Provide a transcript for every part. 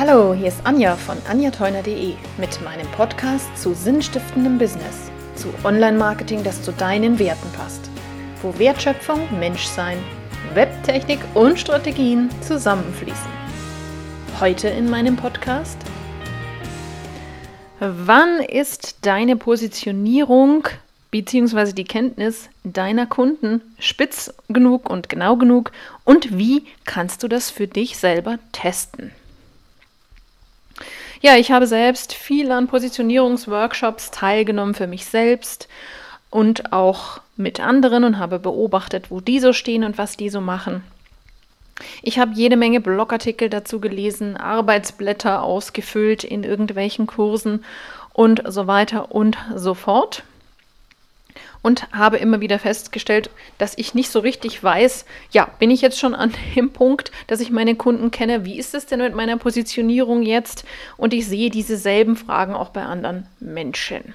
Hallo, hier ist Anja von anjateuner.de mit meinem Podcast zu sinnstiftendem Business, zu Online-Marketing, das zu deinen Werten passt, wo Wertschöpfung, Menschsein, Webtechnik und Strategien zusammenfließen. Heute in meinem Podcast Wann ist deine Positionierung bzw. die Kenntnis deiner Kunden spitz genug und genau genug und wie kannst du das für dich selber testen? Ja, ich habe selbst viel an Positionierungsworkshops teilgenommen für mich selbst und auch mit anderen und habe beobachtet, wo die so stehen und was die so machen. Ich habe jede Menge Blogartikel dazu gelesen, Arbeitsblätter ausgefüllt in irgendwelchen Kursen und so weiter und so fort und habe immer wieder festgestellt, dass ich nicht so richtig weiß, ja, bin ich jetzt schon an dem Punkt, dass ich meine Kunden kenne, wie ist es denn mit meiner Positionierung jetzt? Und ich sehe diese selben Fragen auch bei anderen Menschen.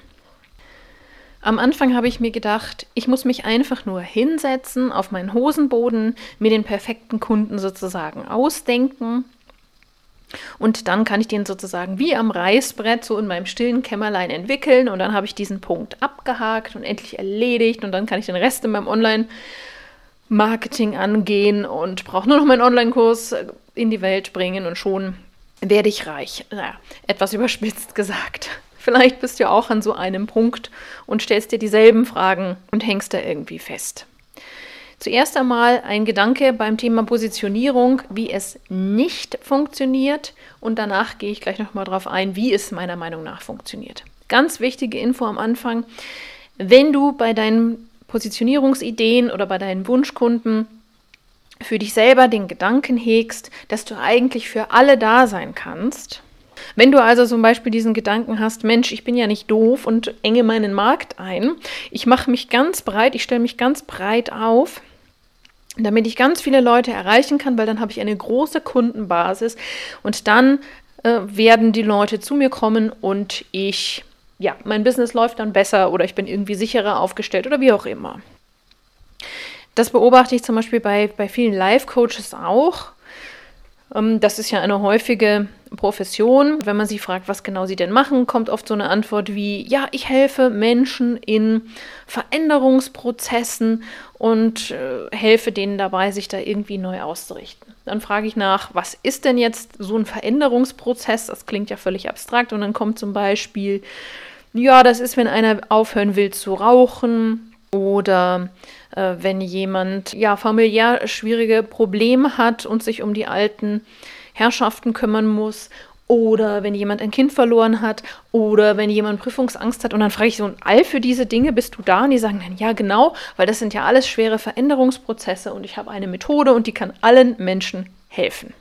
Am Anfang habe ich mir gedacht, ich muss mich einfach nur hinsetzen auf meinen Hosenboden, mir den perfekten Kunden sozusagen ausdenken und dann kann ich den sozusagen wie am Reißbrett so in meinem stillen Kämmerlein entwickeln und dann habe ich diesen Punkt abgehakt und endlich erledigt und dann kann ich den Rest in meinem Online-Marketing angehen und brauche nur noch meinen Online-Kurs in die Welt bringen und schon werde ich reich. Naja, etwas überspitzt gesagt. Vielleicht bist du auch an so einem Punkt und stellst dir dieselben Fragen und hängst da irgendwie fest. Zuerst einmal ein Gedanke beim Thema Positionierung, wie es nicht funktioniert und danach gehe ich gleich nochmal darauf ein, wie es meiner Meinung nach funktioniert. Ganz wichtige Info am Anfang, wenn du bei deinen Positionierungsideen oder bei deinen Wunschkunden für dich selber den Gedanken hegst, dass du eigentlich für alle da sein kannst, wenn du also zum Beispiel diesen Gedanken hast, Mensch, ich bin ja nicht doof und enge meinen Markt ein, ich mache mich ganz breit, ich stelle mich ganz breit auf, damit ich ganz viele Leute erreichen kann, weil dann habe ich eine große Kundenbasis und dann äh, werden die Leute zu mir kommen und ich, ja, mein Business läuft dann besser oder ich bin irgendwie sicherer aufgestellt oder wie auch immer. Das beobachte ich zum Beispiel bei, bei vielen Life-Coaches auch. Ähm, das ist ja eine häufige Profession. Wenn man sie fragt, was genau sie denn machen, kommt oft so eine Antwort wie, ja, ich helfe Menschen in Veränderungsprozessen und äh, helfe denen dabei, sich da irgendwie neu auszurichten. Dann frage ich nach, was ist denn jetzt so ein Veränderungsprozess? Das klingt ja völlig abstrakt. Und dann kommt zum Beispiel, ja, das ist, wenn einer aufhören will zu rauchen oder äh, wenn jemand ja familiär schwierige Probleme hat und sich um die alten Herrschaften kümmern muss oder wenn jemand ein Kind verloren hat oder wenn jemand Prüfungsangst hat und dann frage ich so, und all für diese Dinge bist du da? Und die sagen dann, ja genau, weil das sind ja alles schwere Veränderungsprozesse und ich habe eine Methode und die kann allen Menschen helfen.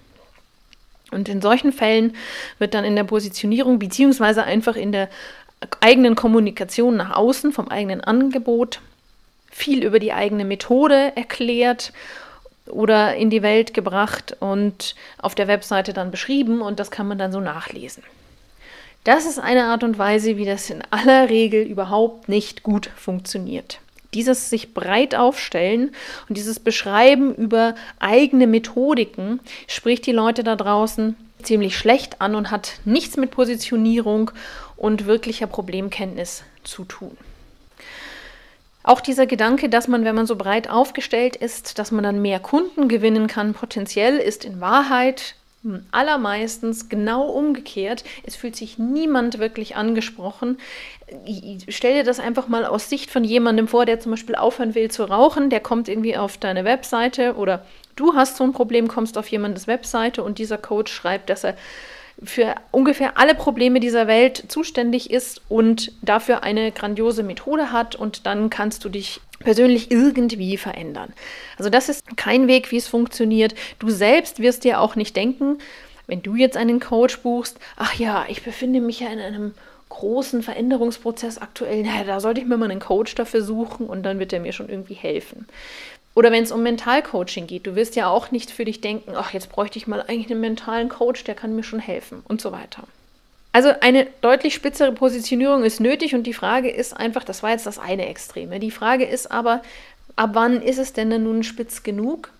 Und in solchen Fällen wird dann in der Positionierung beziehungsweise einfach in der eigenen Kommunikation nach außen vom eigenen Angebot viel über die eigene Methode erklärt oder in die Welt gebracht und auf der Webseite dann beschrieben und das kann man dann so nachlesen. Das ist eine Art und Weise, wie das in aller Regel überhaupt nicht gut funktioniert. Dieses sich breit aufstellen und dieses Beschreiben über eigene Methodiken spricht die Leute da draußen ziemlich schlecht an und hat nichts mit Positionierung und wirklicher Problemkenntnis zu tun. Auch dieser Gedanke, dass man, wenn man so breit aufgestellt ist, dass man dann mehr Kunden gewinnen kann, potenziell ist in Wahrheit allermeistens genau umgekehrt. Es fühlt sich niemand wirklich angesprochen. Stell dir das einfach mal aus Sicht von jemandem vor, der zum Beispiel aufhören will zu rauchen. Der kommt irgendwie auf deine Webseite oder du hast so ein Problem, kommst auf jemandes Webseite und dieser Coach schreibt, dass er für ungefähr alle Probleme dieser Welt zuständig ist und dafür eine grandiose Methode hat und dann kannst du dich persönlich irgendwie verändern. Also das ist kein Weg, wie es funktioniert. Du selbst wirst dir auch nicht denken, wenn du jetzt einen Coach buchst, ach ja, ich befinde mich ja in einem großen Veränderungsprozess aktuell, naja, da sollte ich mir mal einen Coach dafür suchen und dann wird er mir schon irgendwie helfen. Oder wenn es um Mentalcoaching geht, du wirst ja auch nicht für dich denken, ach, jetzt bräuchte ich mal eigentlich einen mentalen Coach, der kann mir schon helfen und so weiter. Also eine deutlich spitzere Positionierung ist nötig und die Frage ist einfach, das war jetzt das eine Extreme. Die Frage ist aber, ab wann ist es denn, denn nun spitz genug?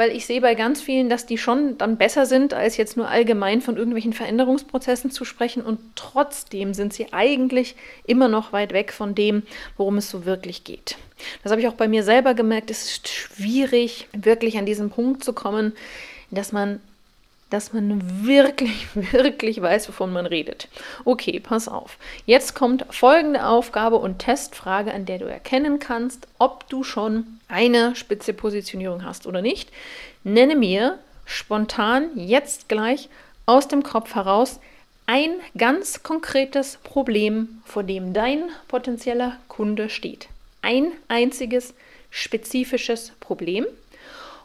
weil ich sehe bei ganz vielen, dass die schon dann besser sind, als jetzt nur allgemein von irgendwelchen Veränderungsprozessen zu sprechen und trotzdem sind sie eigentlich immer noch weit weg von dem, worum es so wirklich geht. Das habe ich auch bei mir selber gemerkt, es ist schwierig, wirklich an diesen Punkt zu kommen, dass man dass man wirklich, wirklich weiß, wovon man redet. Okay, pass auf. Jetzt kommt folgende Aufgabe und Testfrage, an der du erkennen kannst, ob du schon eine spitze Positionierung hast oder nicht. Nenne mir spontan jetzt gleich aus dem Kopf heraus ein ganz konkretes Problem, vor dem dein potenzieller Kunde steht. Ein einziges spezifisches Problem.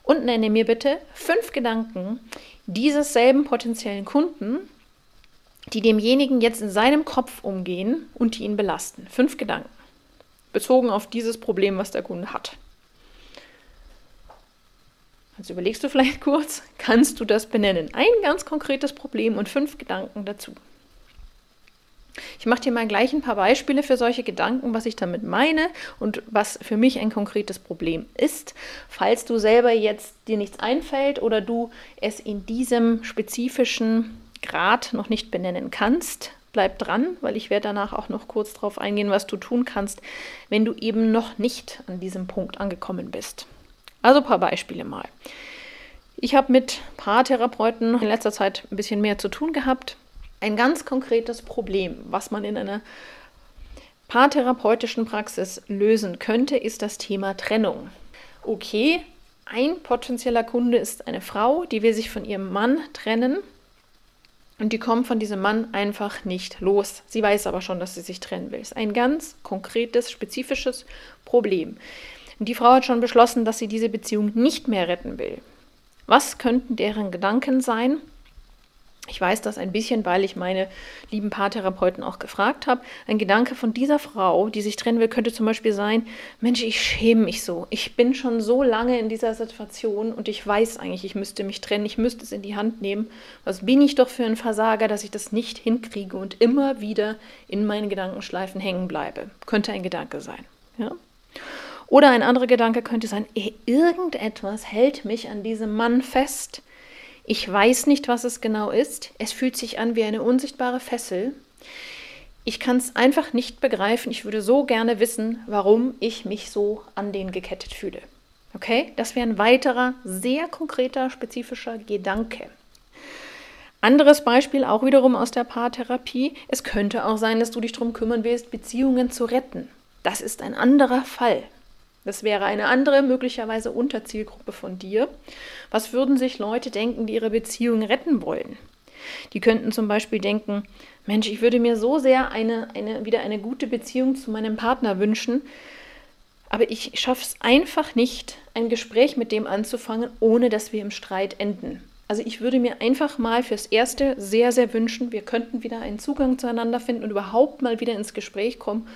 Und nenne mir bitte fünf Gedanken, dieses selben potenziellen Kunden, die demjenigen jetzt in seinem Kopf umgehen und die ihn belasten. Fünf Gedanken, bezogen auf dieses Problem, was der Kunde hat. Also überlegst du vielleicht kurz, kannst du das benennen? Ein ganz konkretes Problem und fünf Gedanken dazu. Ich mache dir mal gleich ein paar Beispiele für solche Gedanken, was ich damit meine und was für mich ein konkretes Problem ist. Falls du selber jetzt dir nichts einfällt oder du es in diesem spezifischen Grad noch nicht benennen kannst, bleib dran, weil ich werde danach auch noch kurz darauf eingehen, was du tun kannst, wenn du eben noch nicht an diesem Punkt angekommen bist. Also ein paar Beispiele mal. Ich habe mit Paartherapeuten in letzter Zeit ein bisschen mehr zu tun gehabt ein ganz konkretes Problem, was man in einer paartherapeutischen Praxis lösen könnte, ist das Thema Trennung. Okay, ein potenzieller Kunde ist eine Frau, die will sich von ihrem Mann trennen und die kommt von diesem Mann einfach nicht los. Sie weiß aber schon, dass sie sich trennen will. Das ist ein ganz konkretes, spezifisches Problem. Und die Frau hat schon beschlossen, dass sie diese Beziehung nicht mehr retten will. Was könnten deren Gedanken sein? Ich weiß das ein bisschen, weil ich meine lieben Paartherapeuten auch gefragt habe. Ein Gedanke von dieser Frau, die sich trennen will, könnte zum Beispiel sein: Mensch, ich schäme mich so. Ich bin schon so lange in dieser Situation und ich weiß eigentlich, ich müsste mich trennen, ich müsste es in die Hand nehmen. Was bin ich doch für ein Versager, dass ich das nicht hinkriege und immer wieder in meinen Gedankenschleifen hängen bleibe? Könnte ein Gedanke sein. Ja? Oder ein anderer Gedanke könnte sein: Irgendetwas hält mich an diesem Mann fest ich weiß nicht, was es genau ist. Es fühlt sich an wie eine unsichtbare Fessel. Ich kann es einfach nicht begreifen. Ich würde so gerne wissen, warum ich mich so an den gekettet fühle. Okay, das wäre ein weiterer, sehr konkreter, spezifischer Gedanke. Anderes Beispiel auch wiederum aus der Paartherapie. Es könnte auch sein, dass du dich darum kümmern willst, Beziehungen zu retten. Das ist ein anderer Fall. Das wäre eine andere, möglicherweise Unterzielgruppe von dir. Was würden sich Leute denken, die ihre Beziehung retten wollen? Die könnten zum Beispiel denken, Mensch, ich würde mir so sehr eine, eine, wieder eine gute Beziehung zu meinem Partner wünschen, aber ich schaffe es einfach nicht, ein Gespräch mit dem anzufangen, ohne dass wir im Streit enden. Also ich würde mir einfach mal fürs Erste sehr, sehr wünschen, wir könnten wieder einen Zugang zueinander finden und überhaupt mal wieder ins Gespräch kommen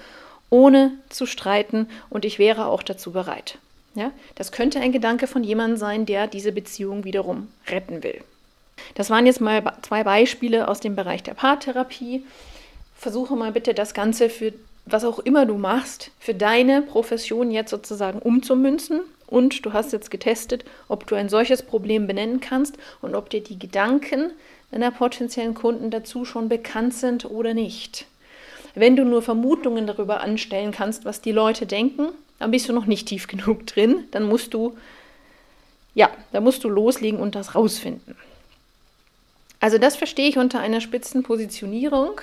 ohne zu streiten und ich wäre auch dazu bereit. Ja, das könnte ein Gedanke von jemandem sein, der diese Beziehung wiederum retten will. Das waren jetzt mal zwei Beispiele aus dem Bereich der Paartherapie. Versuche mal bitte das Ganze für was auch immer du machst, für deine Profession jetzt sozusagen umzumünzen. Und du hast jetzt getestet, ob du ein solches Problem benennen kannst und ob dir die Gedanken deiner potenziellen Kunden dazu schon bekannt sind oder nicht. Wenn du nur Vermutungen darüber anstellen kannst, was die Leute denken, dann bist du noch nicht tief genug drin. Dann musst du, ja, da musst du loslegen und das rausfinden. Also das verstehe ich unter einer Spitzenpositionierung.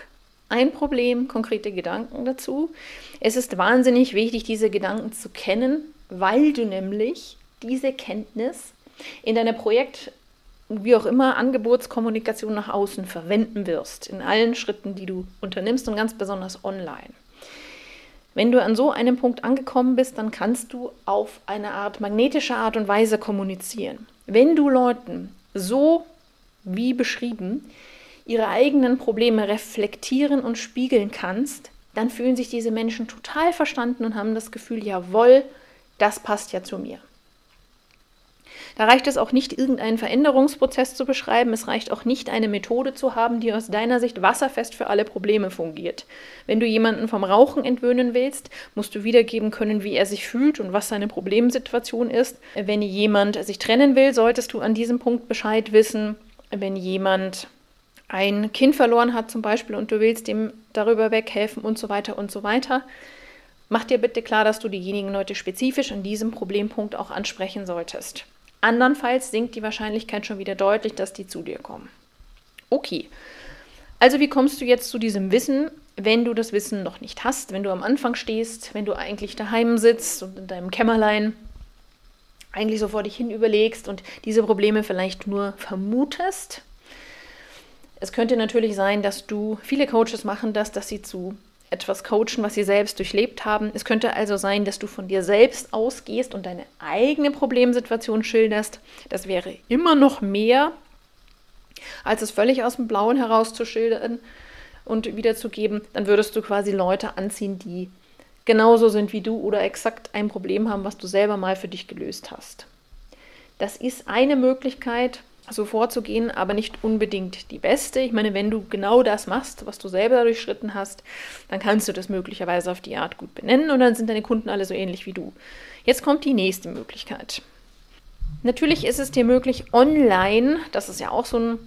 Ein Problem, konkrete Gedanken dazu. Es ist wahnsinnig wichtig, diese Gedanken zu kennen, weil du nämlich diese Kenntnis in deiner Projekt- wie auch immer Angebotskommunikation nach außen verwenden wirst, in allen Schritten, die du unternimmst und ganz besonders online. Wenn du an so einem Punkt angekommen bist, dann kannst du auf eine Art magnetische Art und Weise kommunizieren. Wenn du Leuten so wie beschrieben ihre eigenen Probleme reflektieren und spiegeln kannst, dann fühlen sich diese Menschen total verstanden und haben das Gefühl, jawohl, das passt ja zu mir. Da reicht es auch nicht, irgendeinen Veränderungsprozess zu beschreiben. Es reicht auch nicht, eine Methode zu haben, die aus deiner Sicht wasserfest für alle Probleme fungiert. Wenn du jemanden vom Rauchen entwöhnen willst, musst du wiedergeben können, wie er sich fühlt und was seine Problemsituation ist. Wenn jemand sich trennen will, solltest du an diesem Punkt Bescheid wissen. Wenn jemand ein Kind verloren hat zum Beispiel und du willst ihm darüber weghelfen und so weiter und so weiter. Mach dir bitte klar, dass du diejenigen Leute spezifisch an diesem Problempunkt auch ansprechen solltest. Andernfalls sinkt die Wahrscheinlichkeit schon wieder deutlich, dass die zu dir kommen. Okay. Also wie kommst du jetzt zu diesem Wissen, wenn du das Wissen noch nicht hast, wenn du am Anfang stehst, wenn du eigentlich daheim sitzt und in deinem Kämmerlein eigentlich so vor dich hin überlegst und diese Probleme vielleicht nur vermutest? Es könnte natürlich sein, dass du, viele Coaches machen das, dass sie zu etwas coachen, was sie selbst durchlebt haben. Es könnte also sein, dass du von dir selbst ausgehst und deine eigene Problemsituation schilderst. Das wäre immer noch mehr, als es völlig aus dem Blauen heraus zu schildern und wiederzugeben. Dann würdest du quasi Leute anziehen, die genauso sind wie du oder exakt ein Problem haben, was du selber mal für dich gelöst hast. Das ist eine Möglichkeit, so vorzugehen, aber nicht unbedingt die beste. Ich meine, wenn du genau das machst, was du selber durchschritten hast, dann kannst du das möglicherweise auf die Art gut benennen und dann sind deine Kunden alle so ähnlich wie du. Jetzt kommt die nächste Möglichkeit. Natürlich ist es dir möglich, online, das ist ja auch so ein,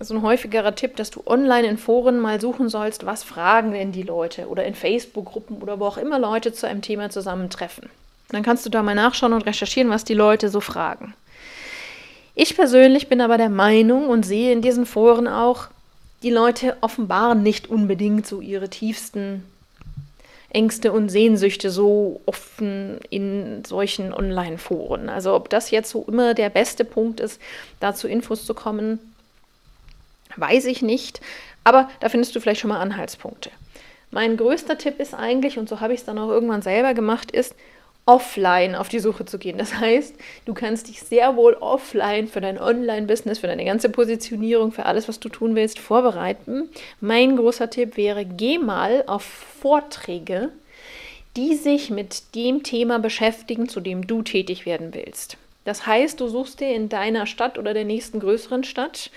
so ein häufigerer Tipp, dass du online in Foren mal suchen sollst, was fragen denn die Leute oder in Facebook-Gruppen oder wo auch immer Leute zu einem Thema zusammentreffen. Dann kannst du da mal nachschauen und recherchieren, was die Leute so fragen. Ich persönlich bin aber der Meinung und sehe in diesen Foren auch, die Leute offenbaren nicht unbedingt so ihre tiefsten Ängste und Sehnsüchte so offen in solchen Online-Foren. Also ob das jetzt so immer der beste Punkt ist, da zu Infos zu kommen, weiß ich nicht. Aber da findest du vielleicht schon mal Anhaltspunkte. Mein größter Tipp ist eigentlich, und so habe ich es dann auch irgendwann selber gemacht, ist, offline auf die Suche zu gehen. Das heißt, du kannst dich sehr wohl offline für dein Online-Business, für deine ganze Positionierung, für alles, was du tun willst, vorbereiten. Mein großer Tipp wäre, geh mal auf Vorträge, die sich mit dem Thema beschäftigen, zu dem du tätig werden willst. Das heißt, du suchst dir in deiner Stadt oder der nächsten größeren Stadt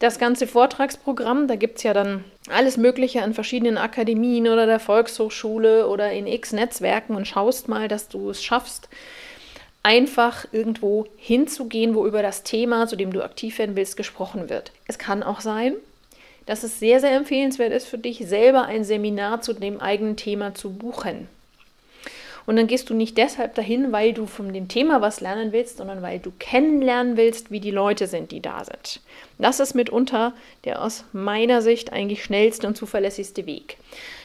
das ganze Vortragsprogramm. Da gibt es ja dann alles Mögliche an verschiedenen Akademien oder der Volkshochschule oder in x Netzwerken und schaust mal, dass du es schaffst, einfach irgendwo hinzugehen, wo über das Thema, zu dem du aktiv werden willst, gesprochen wird. Es kann auch sein, dass es sehr, sehr empfehlenswert ist für dich, selber ein Seminar zu dem eigenen Thema zu buchen. Und dann gehst du nicht deshalb dahin, weil du von dem Thema was lernen willst, sondern weil du kennenlernen willst, wie die Leute sind, die da sind. Das ist mitunter der aus meiner Sicht eigentlich schnellste und zuverlässigste Weg.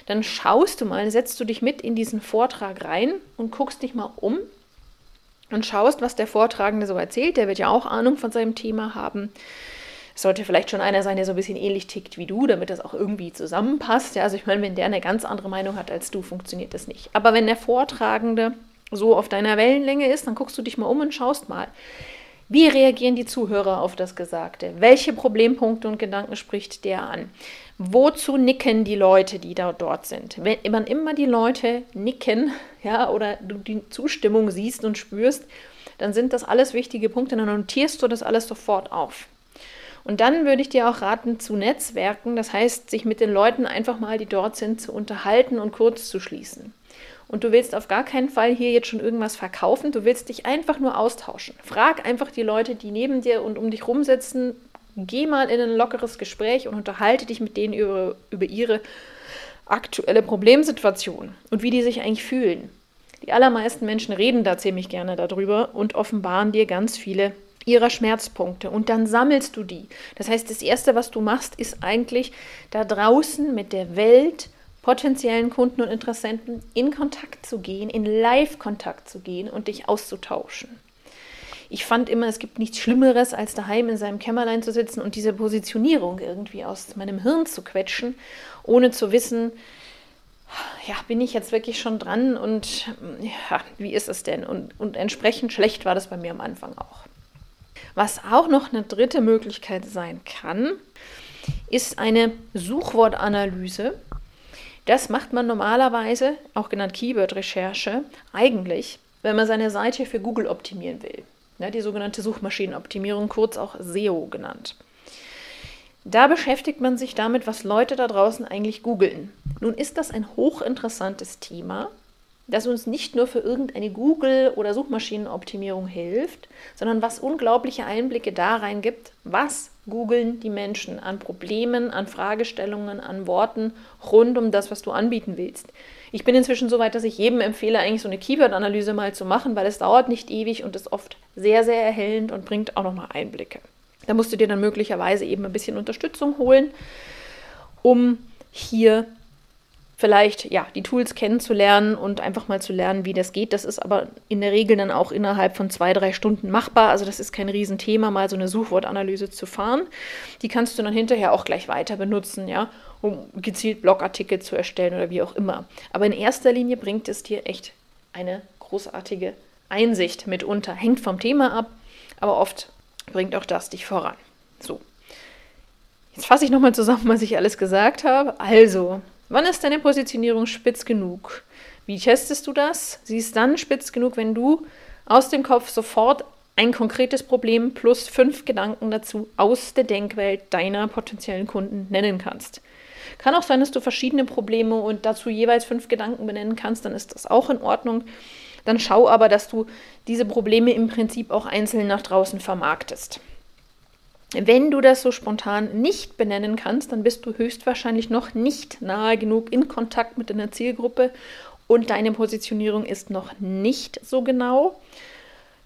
Dann schaust du mal, setzt du dich mit in diesen Vortrag rein und guckst dich mal um und schaust, was der Vortragende so erzählt. Der wird ja auch Ahnung von seinem Thema haben. Sollte vielleicht schon einer sein, der so ein bisschen ähnlich tickt wie du, damit das auch irgendwie zusammenpasst. Ja, also ich meine, wenn der eine ganz andere Meinung hat als du, funktioniert das nicht. Aber wenn der Vortragende so auf deiner Wellenlänge ist, dann guckst du dich mal um und schaust mal. Wie reagieren die Zuhörer auf das Gesagte? Welche Problempunkte und Gedanken spricht der an? Wozu nicken die Leute, die da dort sind? Wenn man immer die Leute nicken, ja, oder du die Zustimmung siehst und spürst, dann sind das alles wichtige Punkte, dann notierst du das alles sofort auf. Und dann würde ich dir auch raten, zu Netzwerken, das heißt, sich mit den Leuten einfach mal, die dort sind, zu unterhalten und kurz zu schließen. Und du willst auf gar keinen Fall hier jetzt schon irgendwas verkaufen, du willst dich einfach nur austauschen. Frag einfach die Leute, die neben dir und um dich rumsitzen, geh mal in ein lockeres Gespräch und unterhalte dich mit denen über, über ihre aktuelle Problemsituation und wie die sich eigentlich fühlen. Die allermeisten Menschen reden da ziemlich gerne darüber und offenbaren dir ganz viele ihrer Schmerzpunkte und dann sammelst du die. Das heißt, das Erste, was du machst, ist eigentlich da draußen mit der Welt, potenziellen Kunden und Interessenten in Kontakt zu gehen, in Live-Kontakt zu gehen und dich auszutauschen. Ich fand immer, es gibt nichts Schlimmeres, als daheim in seinem Kämmerlein zu sitzen und diese Positionierung irgendwie aus meinem Hirn zu quetschen, ohne zu wissen, ja, bin ich jetzt wirklich schon dran und ja, wie ist es denn? Und, und entsprechend schlecht war das bei mir am Anfang auch. Was auch noch eine dritte Möglichkeit sein kann, ist eine Suchwortanalyse. Das macht man normalerweise, auch genannt Keyword-Recherche, eigentlich, wenn man seine Seite für Google optimieren will. ja, die sogenannte Suchmaschinenoptimierung, kurz auch SEO genannt. Da beschäftigt man sich damit, was Leute da draußen eigentlich googeln. Nun ist das ein hochinteressantes Thema, das uns nicht nur für irgendeine Google- oder Suchmaschinenoptimierung hilft, sondern was unglaubliche Einblicke da rein gibt, was googeln die Menschen an Problemen, an Fragestellungen, an Worten rund um das, was du anbieten willst. Ich bin inzwischen so weit, dass ich jedem empfehle, eigentlich so eine Keyword-Analyse mal zu machen, weil es dauert nicht ewig und ist oft sehr, sehr erhellend und bringt auch nochmal Einblicke. Da musst du dir dann möglicherweise eben ein bisschen Unterstützung holen, um hier vielleicht ja, die Tools kennenzulernen und einfach mal zu lernen, wie das geht. Das ist aber in der Regel dann auch innerhalb von zwei, drei Stunden machbar. Also das ist kein Riesenthema, mal so eine Suchwortanalyse zu fahren. Die kannst du dann hinterher auch gleich weiter benutzen, ja, um gezielt Blogartikel zu erstellen oder wie auch immer. Aber in erster Linie bringt es dir echt eine großartige Einsicht mitunter. Hängt vom Thema ab, aber oft bringt auch das dich voran. So. Jetzt fasse ich nochmal zusammen, was ich alles gesagt habe. Also, wann ist deine Positionierung spitz genug? Wie testest du das? Sie ist dann spitz genug, wenn du aus dem Kopf sofort ein konkretes Problem plus fünf Gedanken dazu aus der Denkwelt deiner potenziellen Kunden nennen kannst. Kann auch sein, dass du verschiedene Probleme und dazu jeweils fünf Gedanken benennen kannst, dann ist das auch in Ordnung. Dann schau aber, dass du diese Probleme im Prinzip auch einzeln nach draußen vermarktest. Wenn du das so spontan nicht benennen kannst, dann bist du höchstwahrscheinlich noch nicht nahe genug in Kontakt mit deiner Zielgruppe und deine Positionierung ist noch nicht so genau.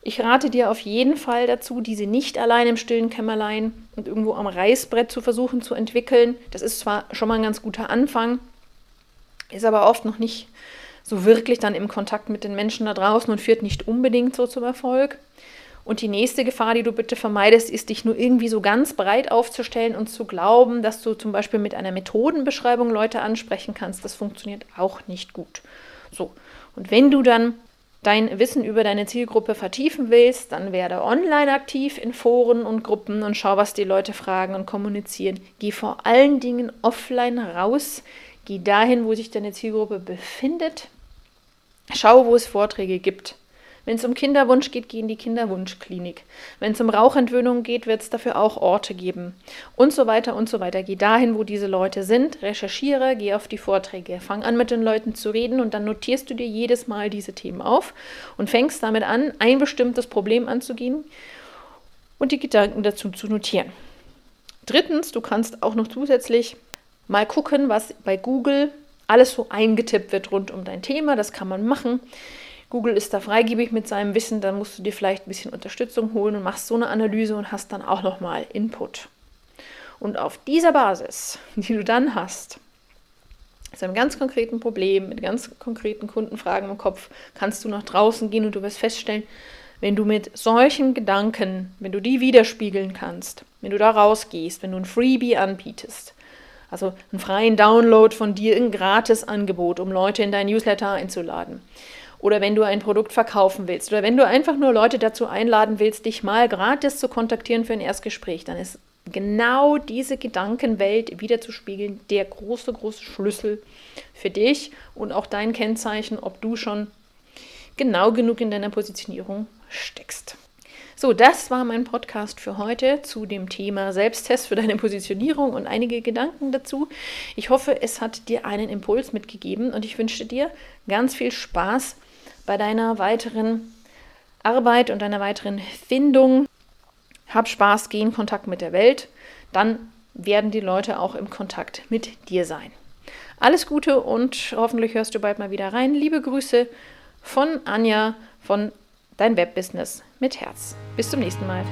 Ich rate dir auf jeden Fall dazu, diese nicht allein im stillen Kämmerlein und irgendwo am Reißbrett zu versuchen zu entwickeln. Das ist zwar schon mal ein ganz guter Anfang, ist aber oft noch nicht so wirklich dann im Kontakt mit den Menschen da draußen und führt nicht unbedingt so zum Erfolg. Und die nächste Gefahr, die du bitte vermeidest, ist, dich nur irgendwie so ganz breit aufzustellen und zu glauben, dass du zum Beispiel mit einer Methodenbeschreibung Leute ansprechen kannst. Das funktioniert auch nicht gut. So, und wenn du dann dein Wissen über deine Zielgruppe vertiefen willst, dann werde online aktiv in Foren und Gruppen und schau, was die Leute fragen und kommunizieren. Geh vor allen Dingen offline raus. Geh dahin, wo sich deine Zielgruppe befindet. Schau, wo es Vorträge gibt. Wenn es um Kinderwunsch geht, geh in die Kinderwunschklinik. Wenn es um Rauchentwöhnung geht, wird es dafür auch Orte geben. Und so weiter und so weiter. Geh dahin, wo diese Leute sind, recherchiere, geh auf die Vorträge, fang an mit den Leuten zu reden und dann notierst du dir jedes Mal diese Themen auf und fängst damit an, ein bestimmtes Problem anzugehen und die Gedanken dazu zu notieren. Drittens, du kannst auch noch zusätzlich mal gucken, was bei Google alles so eingetippt wird rund um dein Thema. Das kann man machen. Google ist da freigebig mit seinem Wissen, dann musst du dir vielleicht ein bisschen Unterstützung holen und machst so eine Analyse und hast dann auch nochmal Input. Und auf dieser Basis, die du dann hast, zu einem ganz konkreten Problem, mit ganz konkreten Kundenfragen im Kopf, kannst du nach draußen gehen und du wirst feststellen, wenn du mit solchen Gedanken, wenn du die widerspiegeln kannst, wenn du da rausgehst, wenn du ein Freebie anbietest, also einen freien Download von dir, ein Gratis-Angebot, um Leute in dein Newsletter einzuladen. Oder wenn du ein Produkt verkaufen willst. Oder wenn du einfach nur Leute dazu einladen willst, dich mal gratis zu kontaktieren für ein Erstgespräch, dann ist genau diese Gedankenwelt wiederzuspiegeln der große, große Schlüssel für dich und auch dein Kennzeichen, ob du schon genau genug in deiner Positionierung steckst. So, das war mein Podcast für heute zu dem Thema Selbsttest für deine Positionierung und einige Gedanken dazu. Ich hoffe, es hat dir einen Impuls mitgegeben und ich wünsche dir ganz viel Spaß bei deiner weiteren Arbeit und deiner weiteren Findung. Hab Spaß, geh in Kontakt mit der Welt. Dann werden die Leute auch im Kontakt mit dir sein. Alles Gute und hoffentlich hörst du bald mal wieder rein. Liebe Grüße von Anja von dein Webbusiness mit Herz. Bis zum nächsten Mal.